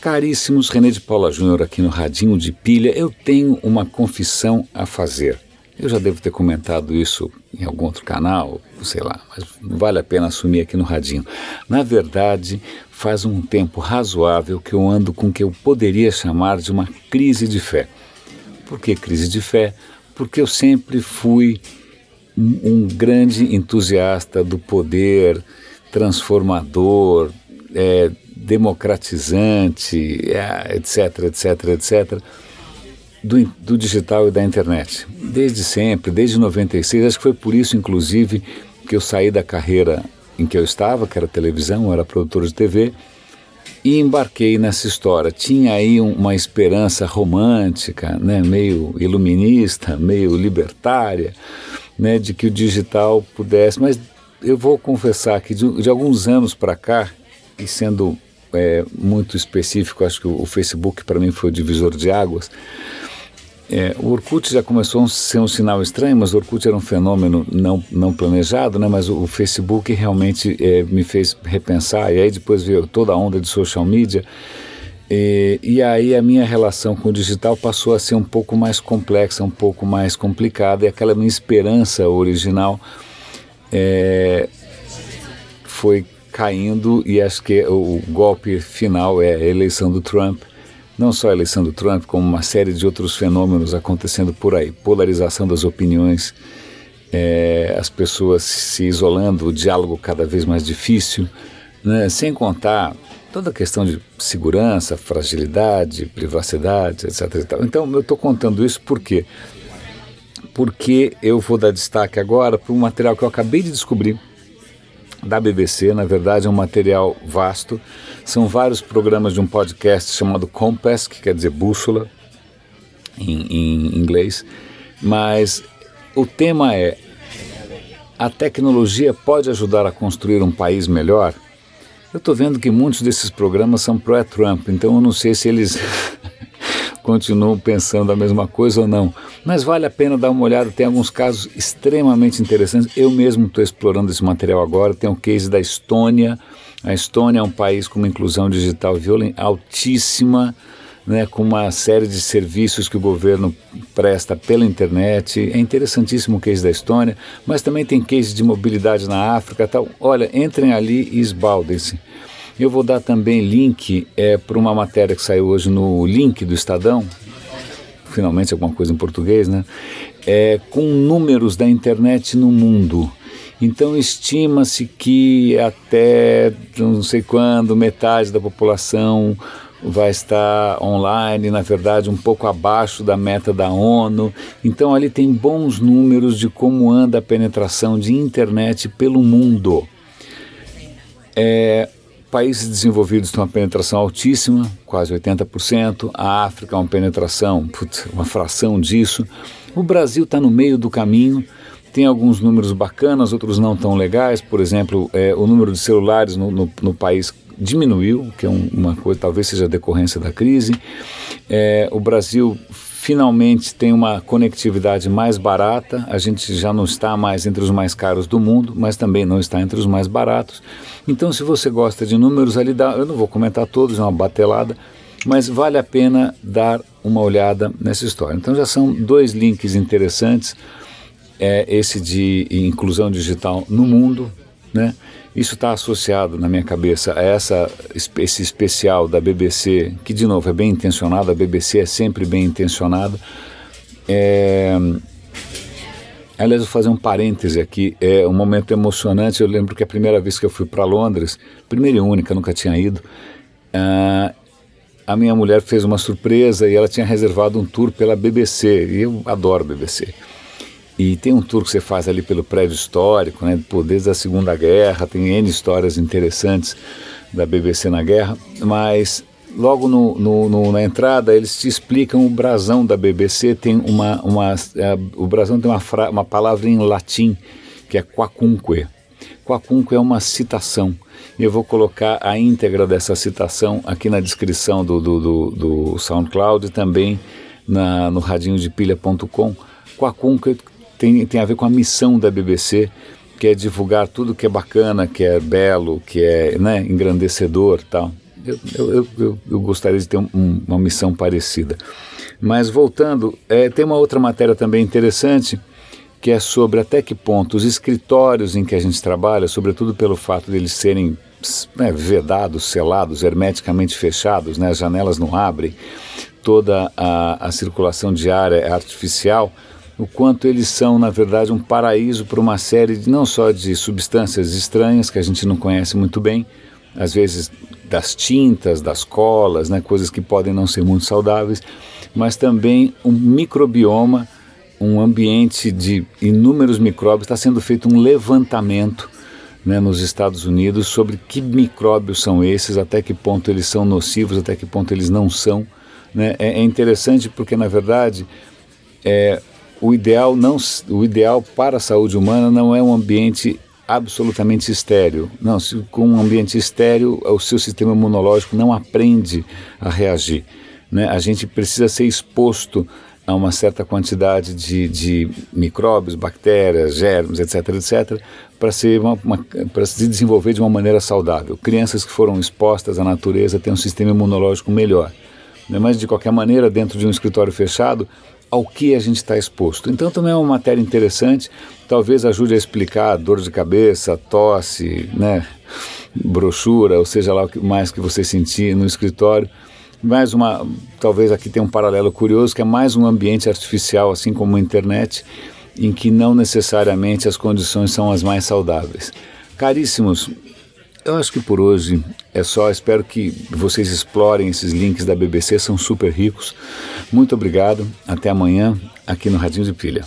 Caríssimos, René de Paula Júnior aqui no Radinho de Pilha. Eu tenho uma confissão a fazer. Eu já devo ter comentado isso em algum outro canal, sei lá, mas vale a pena assumir aqui no Radinho. Na verdade, faz um tempo razoável que eu ando com o que eu poderia chamar de uma crise de fé. Por que crise de fé? Porque eu sempre fui um, grande entusiasta do poder transformador, é, democratizante, é, etc, etc, etc, do, do digital e da internet. Desde sempre, desde 96, acho que foi por isso, inclusive, que eu saí da carreira em que eu estava, que era televisão, era produtor de TV, e embarquei nessa história. Tinha aí uma esperança romântica, né, meio iluminista, meio libertária, né, de que o digital pudesse. Mas eu vou confessar que de, de alguns anos para cá, e sendo é, muito específico, acho que o, Facebook para mim foi o divisor de águas. É, o Orkut já começou a ser um sinal estranho, mas o Orkut era um fenômeno não, não planejado, né? mas o, o Facebook realmente é, me fez repensar, e aí depois veio toda a onda de social media, e, e, aí a minha relação com o digital passou a ser um pouco mais complexa, um pouco mais complicada, e aquela minha esperança original é, foi caindo e acho que o golpe final é a eleição do Trump. Não só a eleição do Trump, como uma série de outros fenômenos acontecendo por aí. Polarização das opiniões, é, as pessoas se isolando, o diálogo cada vez mais difícil, né? sem contar toda a questão de segurança, fragilidade, privacidade, etc. Então eu estou contando isso por quê? Porque eu vou dar destaque agora para um material que eu acabei de descobrir da BBC, na verdade é um material vasto. São vários programas de um podcast chamado Compass, que quer dizer bússola em, em inglês, mas o tema é a tecnologia pode ajudar a construir um país melhor? Eu estou vendo que muitos desses programas são pró-Trump, então eu não sei se eles continuam pensando a mesma coisa ou não. Mas vale a pena dar uma olhada, tem alguns casos extremamente interessantes. Eu mesmo estou explorando esse material agora. Tem o um case da Estônia. A Estônia é um país com uma inclusão digital altíssima. Né, com uma série de serviços que o governo presta pela internet. É interessantíssimo o case da Estônia, mas também tem case de mobilidade na África. Tal. Olha, entrem ali e esbaldem-se. Eu vou dar também link é, para uma matéria que saiu hoje no link do Estadão, finalmente alguma coisa em português, né? É, com números da internet no mundo. Então estima-se que até não sei quando metade da população vai estar online, na verdade, um pouco abaixo da meta da ONU. Então ali tem bons números de como anda a penetração de internet pelo mundo. É, Países desenvolvidos têm uma penetração altíssima, quase 80%. A África, uma penetração, putz, uma fração disso. O Brasil está no meio do caminho. Tem alguns números bacanas, outros não tão legais. Por exemplo, é, o número de celulares no, no, no país diminuiu, que é um, uma coisa, talvez seja decorrência da crise. É, o Brasil finalmente tem uma conectividade mais barata. A gente já não está mais entre os mais caros do mundo, mas também não está entre os mais baratos. Então, se você gosta de números ali, dá, eu não vou comentar todos, é uma batelada, mas vale a pena dar uma olhada nessa história. Então, já são dois links interessantes. É esse de inclusão digital no mundo, né? Isso está associado na minha cabeça a essa, esse especial da BBC, que de novo é bem intencionado, a BBC é sempre bem intencionada. É... Aliás, vou fazer um parêntese aqui, é um momento emocionante. Eu lembro que a primeira vez que eu fui para Londres, primeira e única, nunca tinha ido, uh, a minha mulher fez uma surpresa e ela tinha reservado um tour pela BBC, e eu adoro BBC. E tem um tour que você faz ali pelo prédio histórico, né, desde a Segunda Guerra, tem N histórias interessantes da BBC na guerra, mas logo no, no, no, na entrada eles te explicam o brasão da BBC, tem uma, uma é, o brasão tem uma, fra, uma palavra em latim, que é quacunque. Quacunque é uma citação. Eu vou colocar a íntegra dessa citação aqui na descrição do, do, do, do SoundCloud e também na, no radinho de pilha.com. Quacunque tem, tem a ver com a missão da BBC, que é divulgar tudo que é bacana, que é belo, que é né, engrandecedor tal. Eu, eu, eu, eu gostaria de ter um, uma missão parecida. Mas voltando, é, tem uma outra matéria também interessante que é sobre até que ponto os escritórios em que a gente trabalha, sobretudo pelo fato de eles serem né, vedados, selados, hermeticamente fechados, né, as janelas não abrem, toda a, a circulação diária é artificial, o quanto eles são, na verdade, um paraíso para uma série de, não só de substâncias estranhas que a gente não conhece muito bem, às vezes das tintas, das colas, né, coisas que podem não ser muito saudáveis, mas também um microbioma, um ambiente de inúmeros micróbios. Está sendo feito um levantamento né, nos Estados Unidos sobre que micróbios são esses, até que ponto eles são nocivos, até que ponto eles não são. Né? É, é interessante porque, na verdade, é, o ideal, não, o ideal para a saúde humana não é um ambiente absolutamente estéreo. Não, se, com um ambiente estéreo, o seu sistema imunológico não aprende a reagir. Né? A gente precisa ser exposto a uma certa quantidade de, de micróbios, bactérias, germes, etc., etc., para se desenvolver de uma maneira saudável. Crianças que foram expostas à natureza têm um sistema imunológico melhor. Né? Mas, de qualquer maneira, dentro de um escritório fechado, ao que a gente está exposto. Então também é uma matéria interessante, talvez ajude a explicar dor de cabeça, tosse, né, brochura, ou seja lá o que mais que você sentir no escritório. Mais uma, talvez aqui tem um paralelo curioso, que é mais um ambiente artificial, assim como a internet, em que não necessariamente as condições são as mais saudáveis. Caríssimos, eu acho que por hoje é só. Espero que vocês explorem esses links da BBC, são super ricos. Muito obrigado. Até amanhã aqui no Radinho de Pilha.